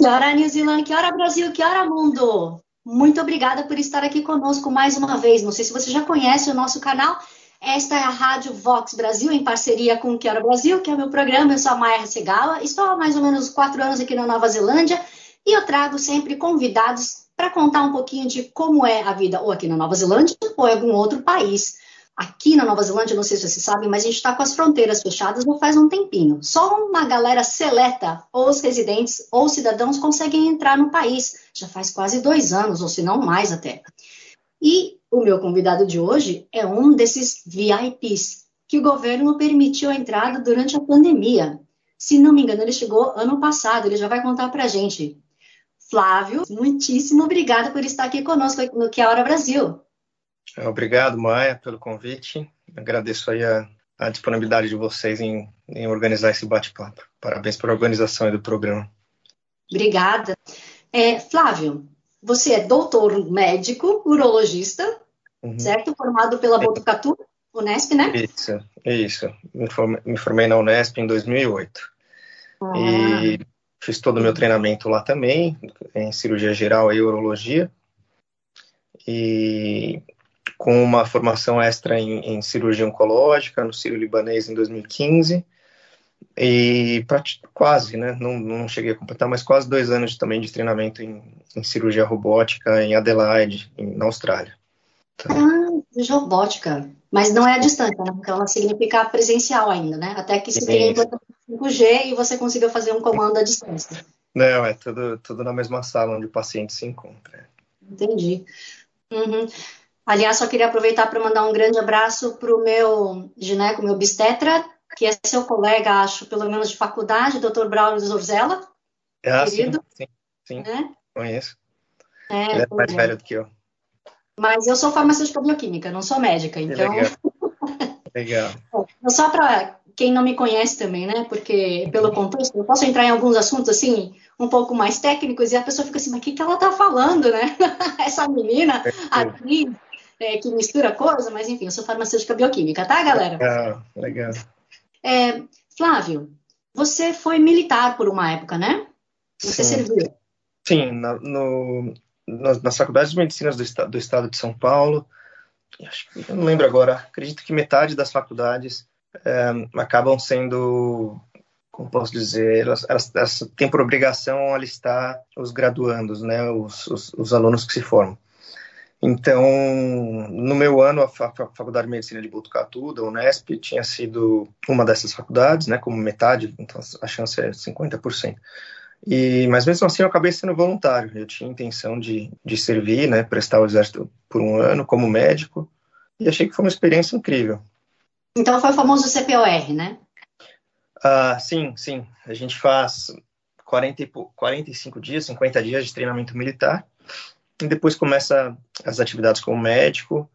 Que hora, New Zealand? Que hora, Brasil? Que hora, mundo? Muito obrigada por estar aqui conosco mais uma vez. Não sei se você já conhece o nosso canal. Esta é a Rádio Vox Brasil, em parceria com o Que Hora Brasil, que é o meu programa. Eu sou a Maia Segawa. Estou há mais ou menos quatro anos aqui na Nova Zelândia e eu trago sempre convidados para contar um pouquinho de como é a vida ou aqui na Nova Zelândia ou em algum outro país. Aqui na Nova Zelândia, não sei se vocês sabem, mas a gente está com as fronteiras fechadas já faz um tempinho. Só uma galera seleta, ou os residentes ou cidadãos, conseguem entrar no país. Já faz quase dois anos, ou se não mais até. E o meu convidado de hoje é um desses VIPs que o governo permitiu a entrada durante a pandemia. Se não me engano, ele chegou ano passado, ele já vai contar para a gente. Flávio, muitíssimo obrigada por estar aqui conosco no Que é Hora Brasil. Obrigado, Maia, pelo convite. Agradeço aí a, a disponibilidade de vocês em, em organizar esse bate-papo. Parabéns pela organização do programa. Obrigada. É, Flávio, você é doutor médico, urologista, uhum. certo? Formado pela Botucatu, Unesp, né? Isso, isso. Me formei, me formei na Unesp em 2008. Ah. E Fiz todo o meu treinamento lá também, em cirurgia geral e urologia. E com uma formação extra em, em cirurgia oncológica no Ciro Libanês em 2015. E quase, né? Não, não cheguei a completar, mas quase dois anos também de treinamento em, em cirurgia robótica em Adelaide, em, na Austrália. Então... Ah, robótica. Mas não é a distância, né? Porque ela significa presencial ainda, né? Até que se tenha 5G e você consiga fazer um comando à distância. Não, é tudo, tudo na mesma sala onde o paciente se encontra. Entendi. Uhum. Aliás, só queria aproveitar para mandar um grande abraço para o meu gineco, meu obstetra, que é seu colega, acho, pelo menos de faculdade, Dr. Braulio Zorzella. Ah, querido. sim, sim, sim. É? conheço. É, Ele é mais é. velho do que eu. Mas eu sou farmacêutica bioquímica, não sou médica, então. Legal. Legal. Só para quem não me conhece também, né? Porque pelo contexto, eu posso entrar em alguns assuntos assim, um pouco mais técnicos, e a pessoa fica assim, mas o que, que ela tá falando, né? Essa menina aqui é, que mistura coisa, mas enfim, eu sou farmacêutica bioquímica, tá, galera? Legal, legal. É, Flávio, você foi militar por uma época, né? Você Sim. serviu. Sim, na, no, nas, nas faculdades de medicina do, do estado de São Paulo, acho, eu não lembro agora, acredito que metade das faculdades é, acabam sendo, como posso dizer, elas, elas, elas, têm por obrigação alistar os graduandos, né, os, os, os alunos que se formam. Então, no meu ano, a, Faculdade de Medicina de Botucatu, da Unesp, tinha sido uma dessas faculdades, né, como metade, então a chance é 50%. E, mas mesmo assim eu acabei sendo voluntário. Eu tinha intenção de, de servir, né, prestar o exército por um ano como médico, e achei que foi uma experiência incrível. Então foi o famoso CPOR, né? Ah, sim, sim. A gente faz 40, 45 dias, 50 dias de treinamento militar, e depois começa as atividades como médico,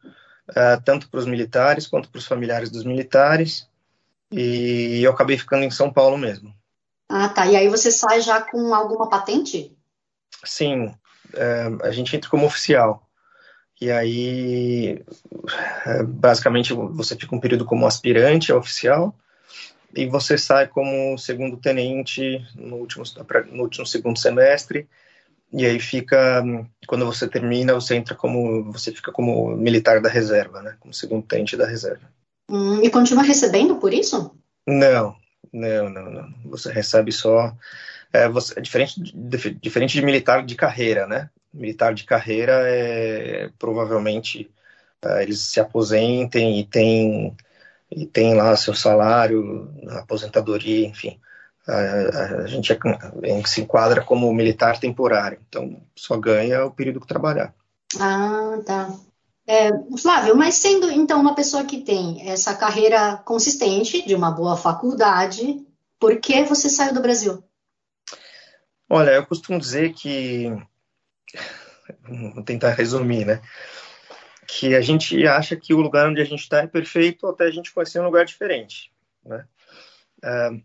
uh, tanto para os militares quanto para os familiares dos militares, e eu acabei ficando em São Paulo mesmo. Ah, tá. E aí você sai já com alguma patente? Sim, uh, a gente entra como oficial. E aí, é, basicamente, você fica um período como aspirante oficial e você sai como segundo tenente no último, no último segundo semestre. E aí fica, quando você termina, você entra como, você fica como militar da reserva, né? Como segundo tenente da reserva. Hum, e continua recebendo por isso? Não, não, não, não. Você recebe só. É, você, é diferente, de, diferente de militar de carreira, né? militar de carreira, é, provavelmente é, eles se aposentem e tem, e tem lá seu salário, aposentadoria, enfim. A, a gente é, se enquadra como militar temporário, então só ganha o período que trabalhar. Ah, tá. É, Flávio, mas sendo então uma pessoa que tem essa carreira consistente, de uma boa faculdade, por que você saiu do Brasil? Olha, eu costumo dizer que. Vou tentar resumir, né? Que a gente acha que o lugar onde a gente está é perfeito até a gente conhecer um lugar diferente, né?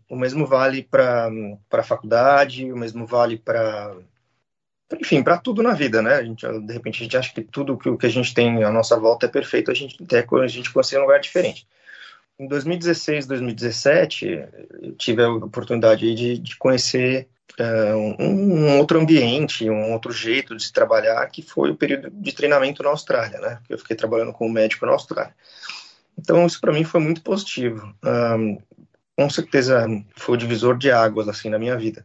O mesmo vale para a faculdade, o mesmo vale para enfim, para tudo na vida, né? A gente, de repente a gente acha que tudo que, que a gente tem à nossa volta é perfeito, a gente até a gente conhecer um lugar diferente. Em 2016, 2017, eu tive a oportunidade de, de conhecer uh, um, um, outro ambiente, um outro jeito de se trabalhar, que foi o período de treinamento na Austrália, né? Eu fiquei trabalhando como médico na Austrália. Então, isso para mim foi muito positivo. Um, com certeza foi o divisor de águas assim na minha vida.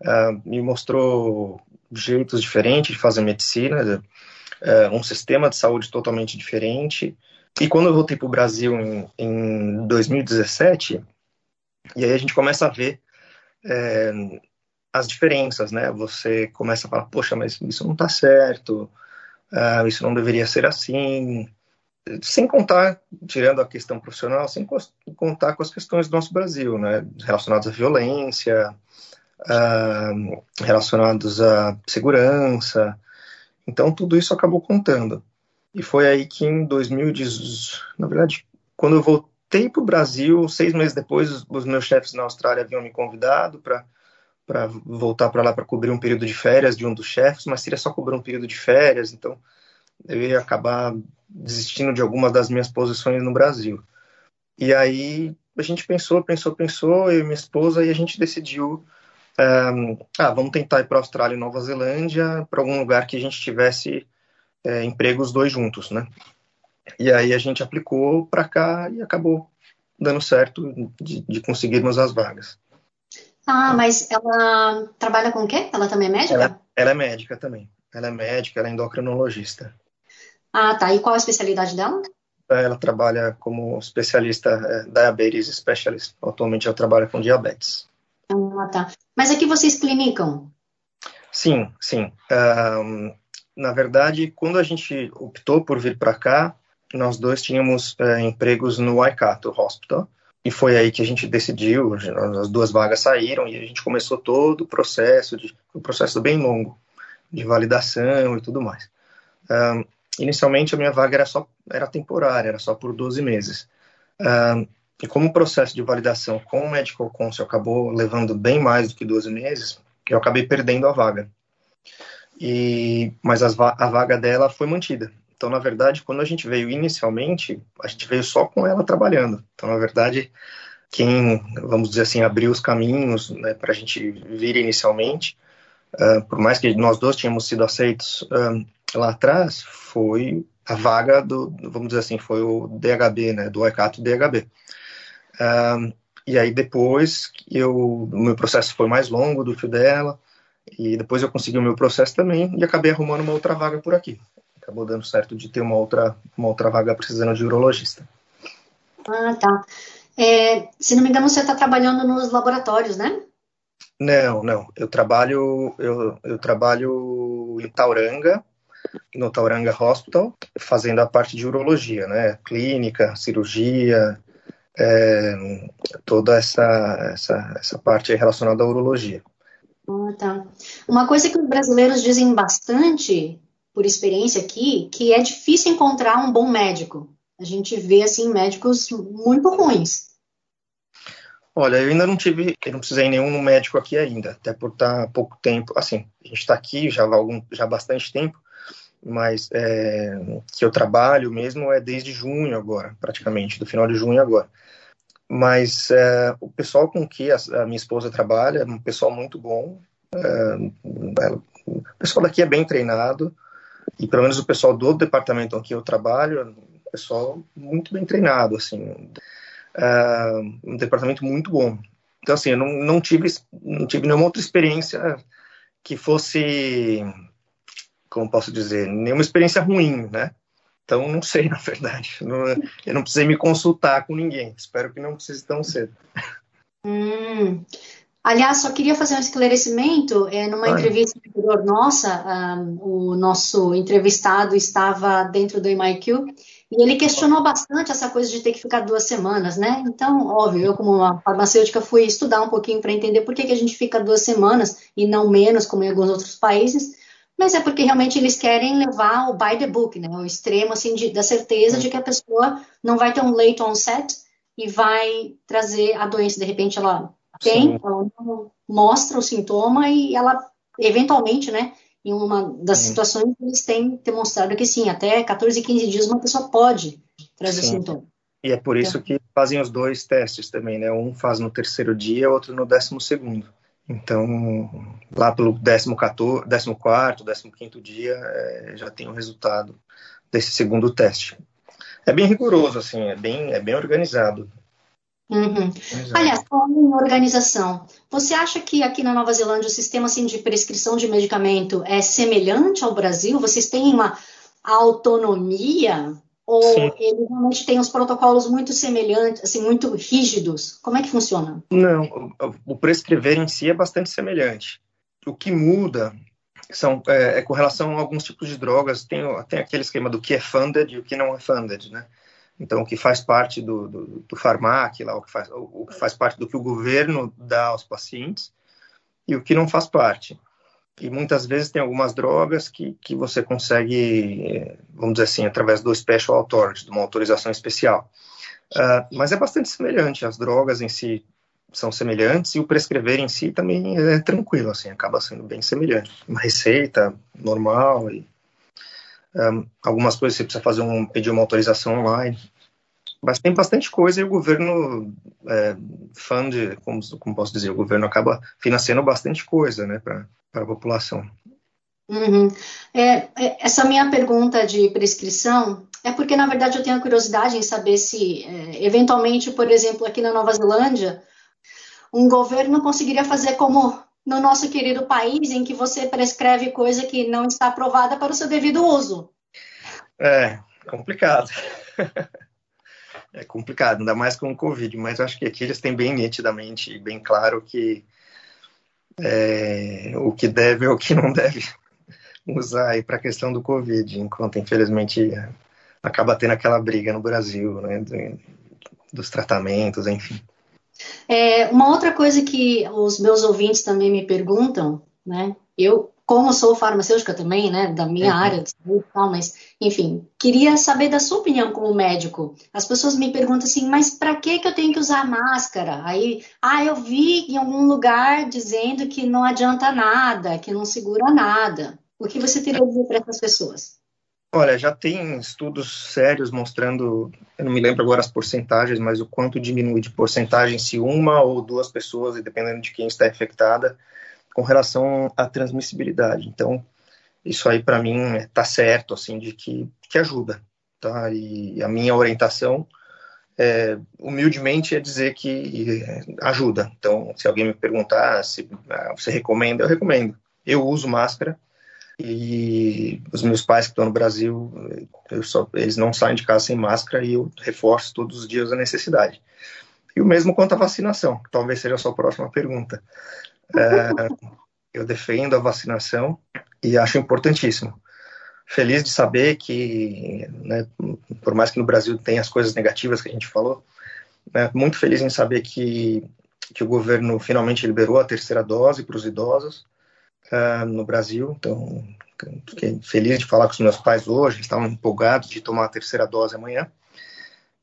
Uh, me mostrou jeitos diferentes de fazer medicina, uh, um sistema de saúde totalmente diferente. E quando eu voltei para o Brasil em, em, 2017, e aí a gente começa a ver é, as diferenças, né? Você começa a falar, poxa, mas isso não está certo, uh, isso não deveria ser assim, sem contar, tirando a questão profissional, sem contar com as questões do nosso Brasil, né, relacionadas à violência, uh, relacionados à segurança. Então, tudo isso acabou contando. E foi aí que em 2010, na verdade, quando eu voltei para o Brasil, seis meses depois, os meus chefes na Austrália haviam me convidado para para voltar para lá para cobrir um período de férias de um dos chefes, mas seria só cobrir um período de férias, então eu ia acabar desistindo de algumas das minhas posições no Brasil. E aí a gente pensou, pensou, pensou, eu e minha esposa, e a gente decidiu, um, ah, vamos tentar ir para a Austrália e Nova Zelândia, para algum lugar que a gente tivesse é, empregos dois juntos, né? E aí a gente aplicou para cá e acabou dando certo de, de, conseguirmos as vagas. Ah, mas ela trabalha com o quê? Ela também é médica? Ela, ela é médica também. Ela é médica, ela é endocrinologista. Ah, tá. E qual a especialidade dela? Ela trabalha como especialista é, diabetes specialist. Atualmente ela trabalha com diabetes. Ah, tá. Mas aqui vocês clinicam? Sim, sim. Um, na verdade, quando a gente optou por vir para cá, nós dois tínhamos é, empregos no Waikato Hospital. E foi aí que a gente decidiu, as duas vagas saíram e a gente começou todo o processo, de, um processo bem longo, de validação e tudo mais. Um, inicialmente a minha vaga era só era temporária, era só por 12 meses. Uh, e como o processo de validação com o Medical Council acabou levando bem mais do que 12 meses, eu acabei perdendo a vaga. E mas va a vaga dela foi mantida. Então, na verdade, quando a gente veio inicialmente, a gente veio só com ela trabalhando. Então, na verdade, quem, vamos dizer assim, abriu os caminhos né, para a gente vir inicialmente, uh, por mais que nós dois tínhamos sido aceitos uh, lá atrás foi a vaga do, vamos dizer assim, foi o DHB, né, do ECATO DHB. Um, e aí depois eu, o meu processo foi mais longo do que o dela, e depois eu consegui o meu processo também e acabei arrumando uma outra vaga por aqui. Acabou dando certo de ter uma outra, uma outra vaga precisando de urologista. Ah, tá. É, se não me engano, você está trabalhando nos laboratórios, né? Não, não. Eu trabalho, eu, eu trabalho em Tauranga, no Tauranga Hospital, fazendo a parte de urologia, né? Clínica, cirurgia, é, toda essa, essa, essa parte relacionada à urologia. Ah, tá. Uma coisa que os brasileiros dizem bastante, por experiência aqui, que é difícil encontrar um bom médico. A gente vê, assim, médicos muito ruins. Olha, eu ainda não tive, eu não precisei nenhum médico aqui ainda, até por estar há pouco tempo, assim, a gente está aqui já há, algum, já há bastante tempo, mas é, que eu trabalho mesmo é desde junho agora, praticamente, do final de junho agora. Mas é, o pessoal com que a, a, minha esposa trabalha é um pessoal muito bom. É, o pessoal daqui é bem treinado e pelo menos o pessoal do departamento que eu trabalho é um pessoal muito bem treinado, assim, é, um departamento muito bom. Então assim, eu não, não tive não tive nenhuma outra experiência que fosse como posso dizer, nenhuma experiência ruim, né? Então, não sei, na verdade. Não, eu não precisei me consultar com ninguém. Espero que não precise tão cedo. Hum. Aliás, só queria fazer um esclarecimento. É, numa entrevista anterior nossa, um, o nosso entrevistado estava dentro do MIQ E ele questionou bastante essa coisa de ter que ficar duas semanas, né? Então, óbvio, eu como uma farmacêutica fui estudar um pouquinho para entender por que, que a gente fica duas semanas e não menos, como em alguns outros países, mas é porque realmente eles querem levar o by the book, né? O extremo, assim, de, da certeza de que a pessoa não vai ter um late onset e vai trazer a doença. De repente, ela tem, Sim. ela não mostra o sintoma e ela, eventualmente, né? Em uma das sim. situações, eles têm demonstrado que sim, até 14, 15 dias uma pessoa pode trazer sim. sintoma. E é por isso então, que fazem os dois testes também, né? Um faz no terceiro dia, outro no décimo segundo. Então, lá pelo 14, 14 15 dia, é, já tem o resultado desse segundo teste. É bem rigoroso, assim, é bem, é bem organizado. Uhum. Aliás, falando em organização, você acha que aqui na Nova Zelândia o sistema assim, de prescrição de medicamento é semelhante ao Brasil? Vocês têm uma autonomia ou Sim. ele realmente tem os protocolos muito semelhantes, assim, muito rígidos? Como é que funciona? Não, o prescrever em si é bastante semelhante. O que muda são, é, é com relação a alguns tipos de drogas, tem, tem aquele esquema do que é funded e o que não é funded, né? Então, o que faz parte do, do, do farmac, lá, o, que faz, o que faz parte do que o governo dá aos pacientes e o que não faz parte. E muitas vezes tem algumas drogas que, que você consegue, vamos dizer assim, através do Special Authority, de uma autorização especial. Uh, mas é bastante semelhante, as drogas em si são semelhantes e o prescrever em si também é tranquilo, assim, acaba sendo bem semelhante. Uma receita normal e um, algumas coisas você precisa fazer um, pedir uma autorização online. Mas tem bastante coisa e o governo é, fund, como, como posso dizer, o governo acaba financiando bastante coisa né, para a população. Uhum. É, é, essa minha pergunta de prescrição é porque, na verdade, eu tenho curiosidade em saber se, é, eventualmente, por exemplo, aqui na Nova Zelândia, um governo conseguiria fazer como no nosso querido país, em que você prescreve coisa que não está aprovada para o seu devido uso. É, complicado. é complicado, ainda mais com o Covid, mas acho que aqui eles têm bem nitidamente, bem claro que é, o que deve ou o que não deve usar aí para a questão do Covid, enquanto infelizmente acaba tendo aquela briga no Brasil, né, dos tratamentos, enfim. É, uma outra coisa que os meus ouvintes também me perguntam, né? Eu, como sou farmacêutica também, né, da minha uhum. área de saúde, tal, mas, enfim, queria saber da sua opinião como médico. As pessoas me perguntam assim, mas para que que eu tenho que usar máscara? Aí, ah, eu vi em algum lugar dizendo que não adianta nada, que não segura nada. O que você teria a dizer para essas pessoas? Olha, já tem estudos sérios mostrando, eu não me lembro agora as porcentagens, mas o quanto diminui de porcentagem se uma ou duas pessoas, dependendo de quem está infectada, com relação à transmissibilidade. Então, isso aí para mim está certo, assim, de que, que ajuda, tá? E a minha orientação, é, humildemente, é dizer que ajuda. Então, se alguém me perguntar se ah, você recomenda, eu recomendo. Eu uso máscara, e os meus pais que estão no Brasil, só, eles não saem de casa sem máscara e eu reforço todos os dias a necessidade. E o mesmo quanto à vacinação, que talvez seja a sua próxima pergunta. É, eu defendo a vacinação e acho importantíssimo. Feliz de saber que, né, por mais que no Brasil tenha as coisas negativas que a gente falou, né, muito feliz em saber que, que o governo finalmente liberou a terceira dose para os idosos uh, no Brasil. Então, fiquei feliz de falar com os meus pais hoje, eles estavam empolgados de tomar a terceira dose amanhã.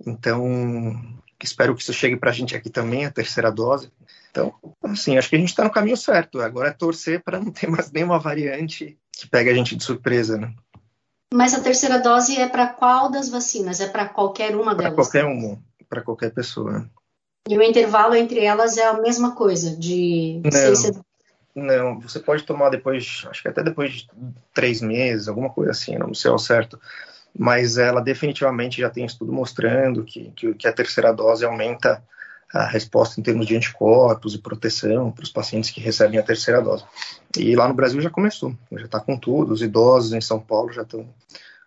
Então, espero que isso chegue para a gente aqui também, a terceira dose. Então, assim, acho que a gente está no caminho certo. Agora é torcer para não ter mais nenhuma variante que pegue a gente de surpresa, né? Mas a terceira dose é para qual das vacinas? É para qualquer uma delas? Para qualquer uma, para qualquer pessoa. E o intervalo entre elas é a mesma coisa, de não, não, você pode tomar depois, acho que até depois de três meses, alguma coisa assim, não sei ao certo. Mas ela definitivamente já tem estudo mostrando que, que, que a terceira dose aumenta a resposta em termos de anticorpos e proteção para os pacientes que recebem a terceira dose. E lá no Brasil já começou, já está com tudo, os idosos em São Paulo já estão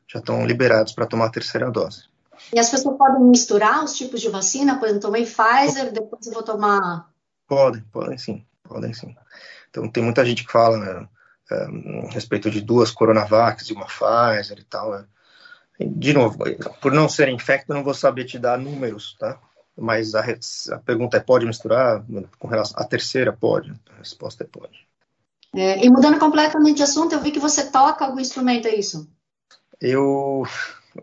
já estão liberados para tomar a terceira dose. E as pessoas podem misturar os tipos de vacina? Por exemplo, tomei Pfizer, depois eu vou tomar. Podem, podem sim, podem sim. Então, tem muita gente que fala né, a respeito de duas Coronavacs e uma Pfizer e tal. Né? De novo, por não ser infecto, eu não vou saber te dar números, tá? Mas a, a pergunta é: pode misturar? Com relação à terceira, pode. A resposta é pode. É, e mudando completamente de assunto, eu vi que você toca algum instrumento, é isso? Eu,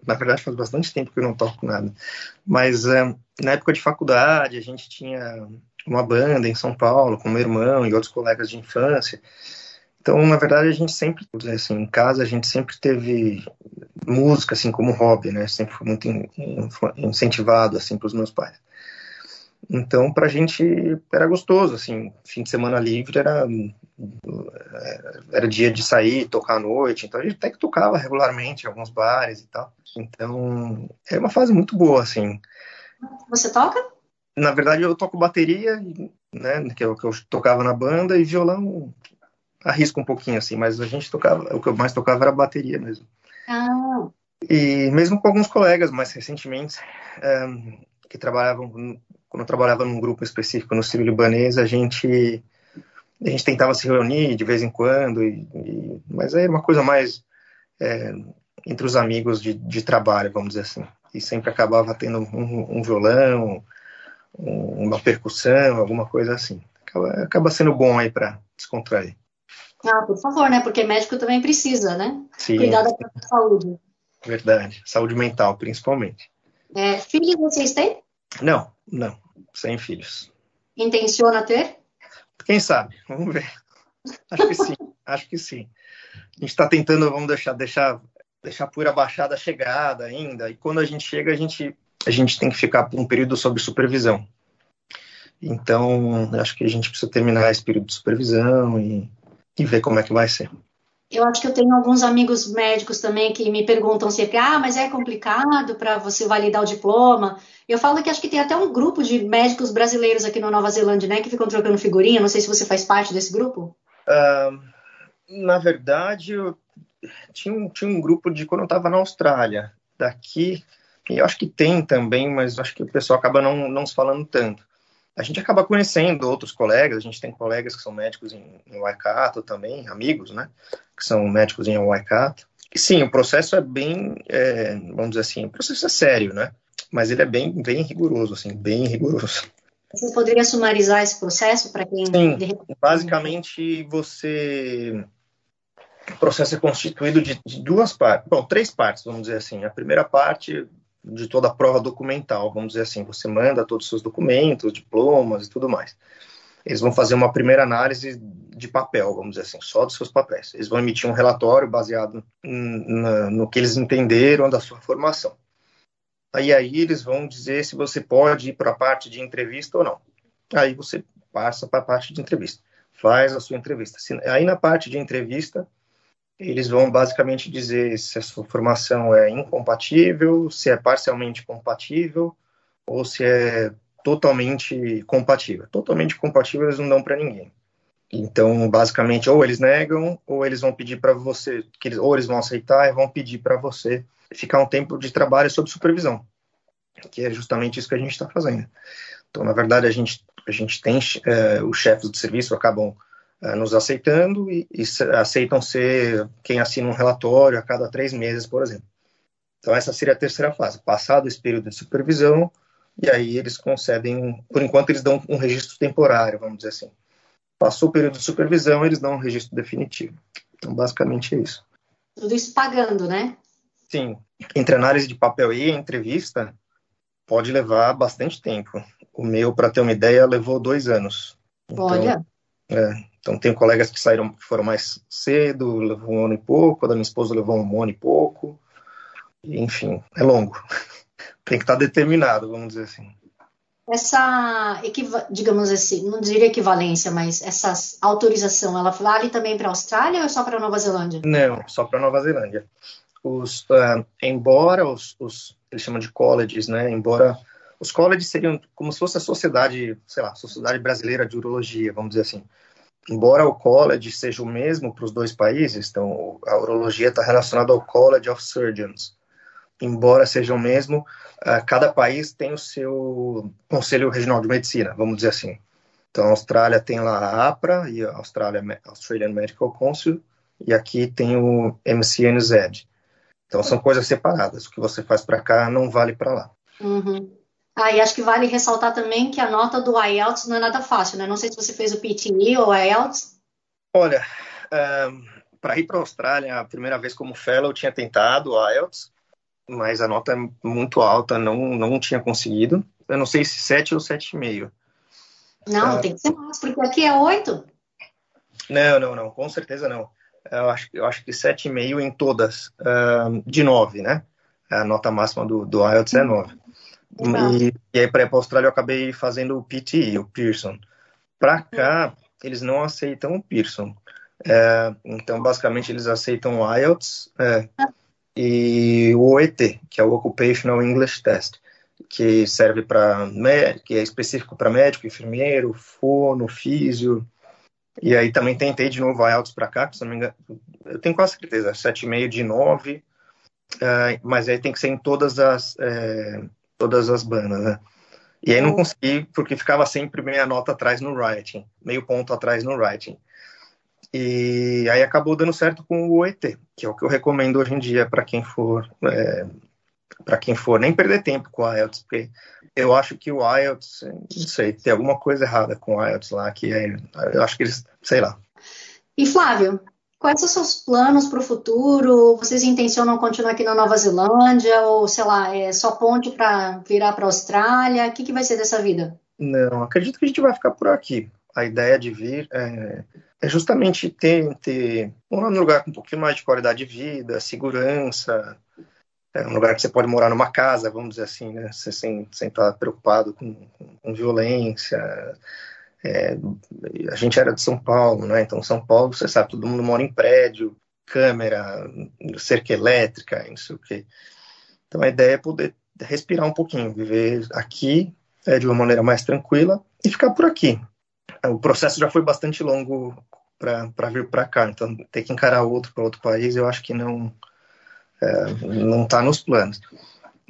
na verdade, faz bastante tempo que eu não toco nada. Mas é, na época de faculdade, a gente tinha uma banda em São Paulo com meu irmão e outros colegas de infância. Então, na verdade, a gente sempre, assim, em casa, a gente sempre teve música, assim, como hobby, né? Sempre foi muito incentivado, assim, para os meus pais. Então, para a gente era gostoso, assim, fim de semana livre era, era dia de sair, tocar à noite, então a gente até que tocava regularmente em alguns bares e tal. Então, é uma fase muito boa, assim. Você toca? Na verdade, eu toco bateria, né, que eu, que eu tocava na banda, e violão arrisco um pouquinho, assim, mas a gente tocava, o que eu mais tocava era bateria mesmo. Ah. E mesmo com alguns colegas mais recentemente, um, que trabalhavam, quando eu trabalhava num grupo específico no Sírio Libanês, a gente, a gente tentava se reunir de vez em quando, e, e, mas era uma coisa mais é, entre os amigos de, de trabalho, vamos dizer assim. E sempre acabava tendo um, um violão, um, uma percussão, alguma coisa assim. Acaba, acaba sendo bom aí para descontrair. Ah, por favor, né? Porque médico também precisa, né? Sim. Cuidar da própria saúde. Verdade. Saúde mental, principalmente. É, filhos vocês têm? Não, não. Sem filhos. Intenciona ter? Quem sabe? Vamos ver. Acho que sim. Acho que sim. A gente está tentando, vamos deixar, deixar, deixar a poeira baixada chegada ainda. E quando a gente chega, a gente, a gente tem que ficar por um período sob supervisão. Então, acho que a gente precisa terminar esse período de supervisão e e ver como é que vai ser. Eu acho que eu tenho alguns amigos médicos também que me perguntam sempre: ah, mas é complicado para você validar o diploma. Eu falo que acho que tem até um grupo de médicos brasileiros aqui na Nova Zelândia, né, que ficam trocando figurinha. Não sei se você faz parte desse grupo. Uh, na verdade, eu tinha um, tinha um grupo de quando eu estava na Austrália. Daqui, eu acho que tem também, mas acho que o pessoal acaba não, não se falando tanto a gente acaba conhecendo outros colegas, a gente tem colegas que são médicos em, em Waikato também, amigos, né, que são médicos em Waikato. E sim, o processo é bem, é, vamos dizer assim, o processo é sério, né, mas ele é bem, bem rigoroso, assim, bem rigoroso. Você poderia sumarizar esse processo para quem... Sim, basicamente você... O processo é constituído de, de duas partes, bom, três partes, vamos dizer assim. A primeira parte de toda a prova documental, vamos dizer assim. Você manda todos os seus documentos, diplomas e tudo mais. Eles vão fazer uma primeira análise de papel, vamos dizer assim, só dos seus papéis. Eles vão emitir um relatório baseado no que eles entenderam da sua formação. Aí aí eles vão dizer se você pode ir para a parte de entrevista ou não. Aí você passa para a parte de entrevista, faz a sua entrevista. Aí na parte de entrevista eles vão basicamente dizer se a sua formação é incompatível, se é parcialmente compatível ou se é totalmente compatível. Totalmente compatível eles não dão para ninguém. Então, basicamente, ou eles negam, ou eles vão pedir para você, que eles, ou eles vão aceitar e vão pedir para você ficar um tempo de trabalho sob supervisão, que é justamente isso que a gente está fazendo. Então, na verdade, a gente, a gente tem é, os chefes do serviço acabam nos aceitando e, e, aceitam ser quem assina um relatório a cada três meses, por exemplo. Então, essa seria a terceira fase. Passado esse período de supervisão, e aí eles concedem, por enquanto, eles dão um registro temporário, vamos dizer assim. Passou o período de supervisão, eles dão um registro definitivo. Então, basicamente é isso. Tudo isso pagando, né? Sim. Entre análise de papel e entrevista, pode levar bastante tempo. O meu, para ter uma ideia, levou dois anos. Então, Olha. É, então, tenho colegas que saíram, que foram mais cedo, levou um ano e pouco, a da minha esposa levou um ano e pouco. Enfim, é longo. Tem que estar determinado, vamos dizer assim. Essa, digamos assim, não diria equivalência, mas essa autorização, ela vale também para a Austrália ou é só para a Nova Zelândia? Não, só para a Nova Zelândia. Os, uh, embora os, os, eles chamam de colleges, né? Embora os colleges seriam como se fosse a sociedade, sei lá, sociedade brasileira de urologia, vamos dizer assim embora o college seja o mesmo para os dois países, então a urologia está relacionada ao College of Surgeons, embora seja o mesmo, uh, cada país tem o seu Conselho Regional de Medicina, vamos dizer assim. Então a Austrália tem lá a APRA e a Austrália, Australian Medical Council, e aqui tem o MCNZ. Então são coisas separadas. O que você faz para cá não vale para lá. Uhum. Ah, e acho que vale ressaltar também que a nota do IELTS não é nada fácil, né? Não sei se você fez o PTE ou IELTS. Olha, um, para ir para a Austrália, a primeira vez como fellow, eu tinha tentado o IELTS, mas a nota é muito alta, não, não tinha conseguido. Eu não sei se 7 ou 7,5. Não, uh, tem que ser mais, porque aqui é 8. Não, não, não, com certeza não. Eu acho, eu acho que 7,5 em todas, uh, de 9, né? A nota máxima do, do IELTS é 9. E, e, aí, para ir para a Austrália, eu acabei fazendo o PTE, o Pearson. Para cá, eles não aceitam o Pearson. É, então, basicamente, eles aceitam o IELTS é, e o OET, que é o Occupational English Test, que serve para que é específico para médico, enfermeiro, fono, físio. E aí também tentei de novo IELTS para cá, que se não me engano, eu tenho quase certeza, 7,5 de 9, é, mas aí tem que ser em todas as é, todas as bandas, né? E aí não consegui, porque ficava sempre meia nota atrás no writing, meio ponto atrás no writing. E aí acabou dando certo com o OET, que é o que eu recomendo hoje em dia para quem for é, para quem for nem perder tempo com o IELTS, porque eu acho que o IELTS, não sei, tem alguma coisa errada com o IELTS lá, que é, eu acho que eles, sei lá. E Flávio, Quais são os seus planos para o futuro? Vocês intencionam continuar aqui na Nova Zelândia ou, sei lá, é só ponte para virar para a Austrália? O que, que vai ser dessa vida? Não, acredito que a gente vai ficar por aqui. A ideia de vir é, é justamente ter, ter um lugar com um pouquinho mais de qualidade de vida, segurança, é um lugar que você pode morar numa casa, vamos dizer assim, né? Você sem, sem estar preocupado com, com, com violência, é, a gente era de São Paulo, né? Então, São Paulo, você sabe, todo mundo mora em prédio, câmera, cerca elétrica, não sei o quê. Então, a ideia é poder respirar um pouquinho, viver aqui é, de uma maneira mais tranquila e ficar por aqui. O processo já foi bastante longo para vir para cá, então ter que encarar outro para outro país, eu acho que não é, não está nos planos.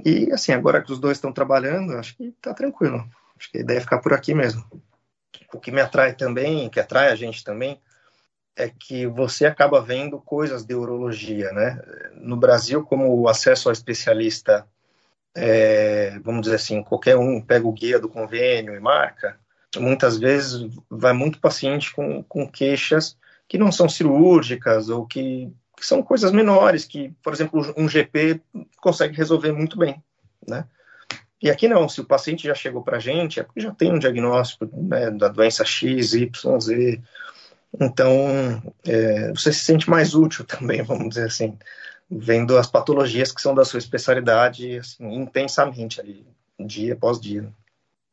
E assim, agora que os dois estão trabalhando, acho que está tranquilo. Acho que a ideia é ficar por aqui mesmo o que me atrai também, que atrai a gente também, é que você acaba vendo coisas de urologia, né? No Brasil, como o acesso ao especialista, é, vamos dizer assim, qualquer um pega o guia do convênio e marca, muitas vezes vai muito paciente com, com queixas que não são cirúrgicas ou que, que são coisas menores, que, por exemplo, um GP consegue resolver muito bem, né? E aqui não, se o paciente já chegou para a gente, é porque já tem um diagnóstico né, da doença X, Y, Z. Então, é, você se sente mais útil também, vamos dizer assim, vendo as patologias que são da sua especialidade assim, intensamente ali, dia após dia.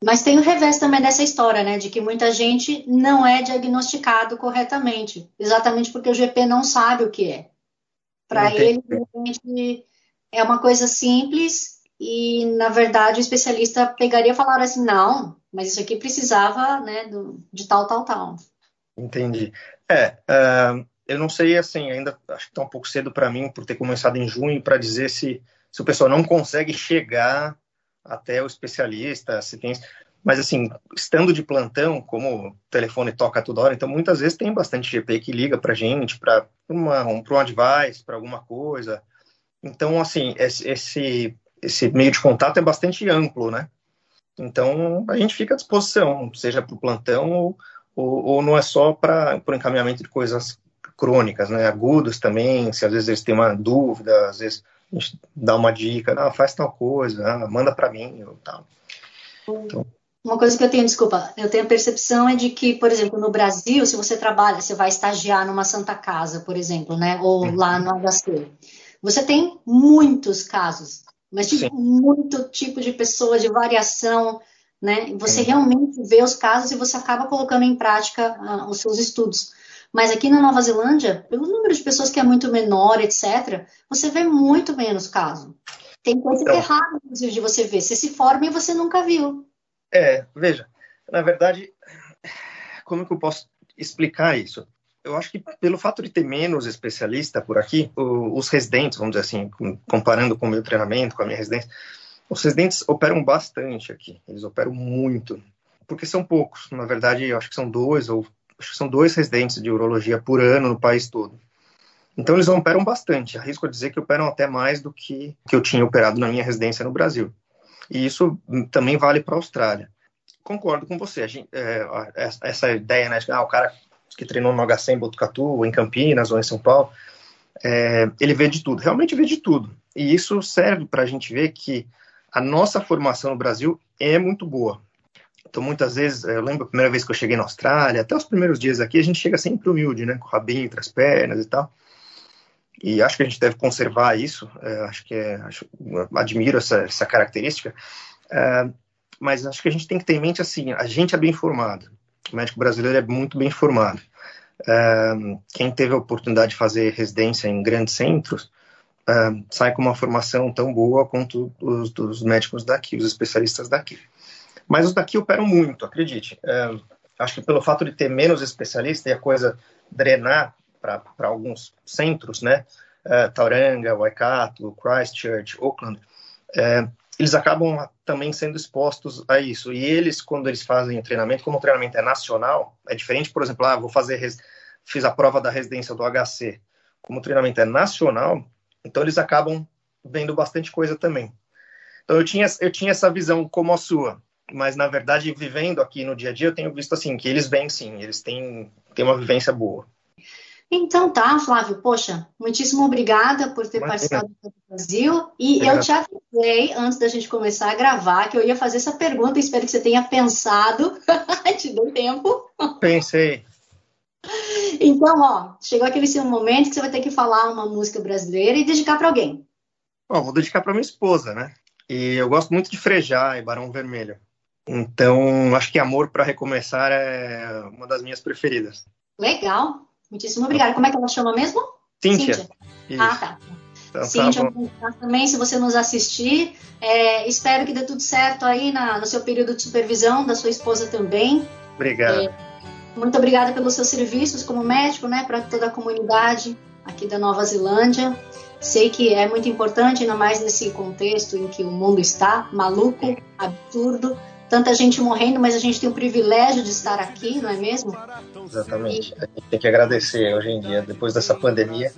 Mas tem o revés também dessa história, né? De que muita gente não é diagnosticado corretamente, exatamente porque o GP não sabe o que é. Para ele, é uma coisa simples e, na verdade, o especialista pegaria e falaria assim, não, mas isso aqui precisava né, do, de tal, tal, tal. Entendi. É, uh, eu não sei, assim, ainda acho que está um pouco cedo para mim, por ter começado em junho, para dizer se, se o pessoal não consegue chegar até o especialista, se tem... Mas, assim, estando de plantão, como o telefone toca toda hora, então muitas vezes tem bastante GP que liga para gente, para um, um advice, para alguma coisa. Então, assim, esse, esse meio de contato é bastante amplo, né? Então, a gente fica à disposição, seja para o plantão ou, ou, ou, não é só para o encaminhamento de coisas crônicas, né? Agudas também, se às vezes eles têm uma dúvida, às vezes a gente dá uma dica, ah, faz tal coisa, ah, manda para mim ou tal. Então, uma coisa que eu tenho, desculpa, eu tenho a percepção é de que, por exemplo, no Brasil, se você trabalha, você vai estagiar numa Santa Casa, por exemplo, né? Ou uhum. lá no HC. Você tem muitos casos mas de Sim. muito tipo de pessoa, de variação, né? Você Sim. realmente vê os casos e você acaba colocando em prática uh, os seus estudos. Mas aqui na Nova Zelândia, pelo número de pessoas que é muito menor, etc., você vê muito menos caso. Tem coisa então, errada, inclusive, de você ver. Você se forma e você nunca viu. É, veja, na verdade, como que eu posso explicar isso? Eu acho que pelo fato de ter menos especialista por aqui, os residentes, vamos dizer assim, comparando com o meu treinamento, com a minha residência, os residentes operam bastante aqui, eles operam muito, porque são poucos, na verdade, eu acho que são dois, ou acho que são dois residentes de urologia por ano no país todo. Então eles operam bastante, arrisco a dizer que operam até mais do que, que eu tinha operado na minha residência no Brasil. E isso também vale para a Austrália. Concordo com você, gente, é, essa ideia né, de ah, o cara que treinou no HC em Botucatu, ou em Campinas, ou em São Paulo, é, ele vê de tudo, realmente vê de tudo. E isso serve para a gente ver que a nossa formação no Brasil é muito boa. Então, muitas vezes, eu lembro a primeira vez que eu cheguei na Austrália, até os primeiros dias aqui, a gente chega sempre humilde, né? Com o rabinho entre as pernas e tal. E acho que a gente deve conservar isso. É, acho que é, acho, admiro essa, essa característica. É, mas acho que a gente tem que ter em mente assim: a gente é bem formado. O médico brasileiro é muito bem formado. Quem teve a oportunidade de fazer residência em grandes centros sai com uma formação tão boa quanto os dos médicos daqui, os especialistas daqui. Mas os daqui operam muito, acredite. Acho que pelo fato de ter menos especialistas e a coisa drenar para alguns centros, né? Tauranga, Waikato, Christchurch, Auckland, eles acabam também sendo expostos a isso. E eles, quando eles fazem treinamento, como o treinamento é nacional, é diferente, por exemplo, ah, vou fazer, fiz a prova da residência do HC. Como o treinamento é nacional, então eles acabam vendo bastante coisa também. Então eu tinha, eu tinha essa visão como a sua, mas na verdade, vivendo aqui no dia a dia, eu tenho visto assim, que eles vêm sim, eles têm, têm uma vivência boa. Então tá, Flávio, poxa, muitíssimo obrigada por ter Imagina. participado do Brasil. E Obrigado. eu te avisei antes da gente começar a gravar que eu ia fazer essa pergunta, espero que você tenha pensado. te deu tempo. Pensei. Então, ó, chegou aquele seu momento que você vai ter que falar uma música brasileira e dedicar para alguém. Bom, vou dedicar para minha esposa, né? E eu gosto muito de Frejá e Barão Vermelho. Então, acho que Amor para Recomeçar é uma das minhas preferidas. Legal. Muitíssimo obrigada. Como é que ela chama mesmo? Cíntia. Cíntia. Ah, tá. Então, Cíntia, tá também, se você nos assistir, é, espero que dê tudo certo aí na, no seu período de supervisão, da sua esposa também. Obrigado. É, muito obrigada pelos seus serviços como médico, né, para toda a comunidade aqui da Nova Zelândia. Sei que é muito importante, ainda mais nesse contexto em que o mundo está maluco, absurdo, tanta gente morrendo, mas a gente tem o privilégio de estar aqui, não é mesmo? Exatamente. A gente tem que agradecer hoje em dia, depois dessa pandemia.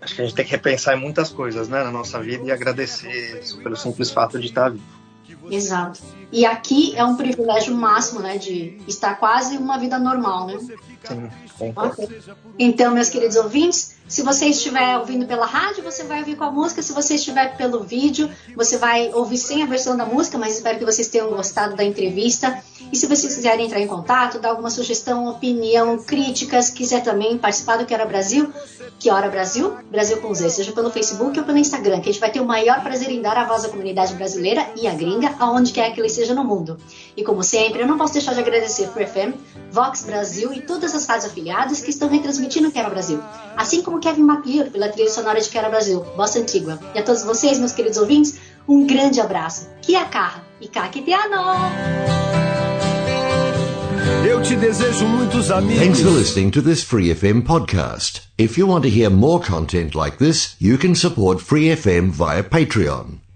Acho que a gente tem que repensar em muitas coisas né, na nossa vida e agradecer pelo simples fato de estar vivo. Exato. E aqui é um privilégio máximo, né, de estar quase uma vida normal, né? Sim. Então, meus queridos ouvintes, se você estiver ouvindo pela rádio, você vai ouvir com a música. Se você estiver pelo vídeo, você vai ouvir sem a versão da música, mas espero que vocês tenham gostado da entrevista. E se vocês quiserem entrar em contato, dar alguma sugestão, opinião, críticas, quiser também participar do Que Hora Brasil, Que Hora Brasil, Brasil com Z, seja pelo Facebook ou pelo Instagram, que a gente vai ter o maior prazer em dar a voz à comunidade brasileira e à gringa, aonde quer que ele esteja no mundo. E como sempre, eu não posso deixar de agradecer Free FM, Vox Brasil e todas as rádios afiliadas que estão retransmitindo o Que Hora Brasil. Assim como Kevin MacLeod pela trilha sonora de Quero Brasil, Bossa Antigua. E a todos vocês, meus queridos ouvintes, um grande abraço. Kia carra e kakiteano! Eu te desejo muitos amigos. Thanks for listening to this Free FM podcast. If you want to hear more content like this, you can support Free FM via Patreon.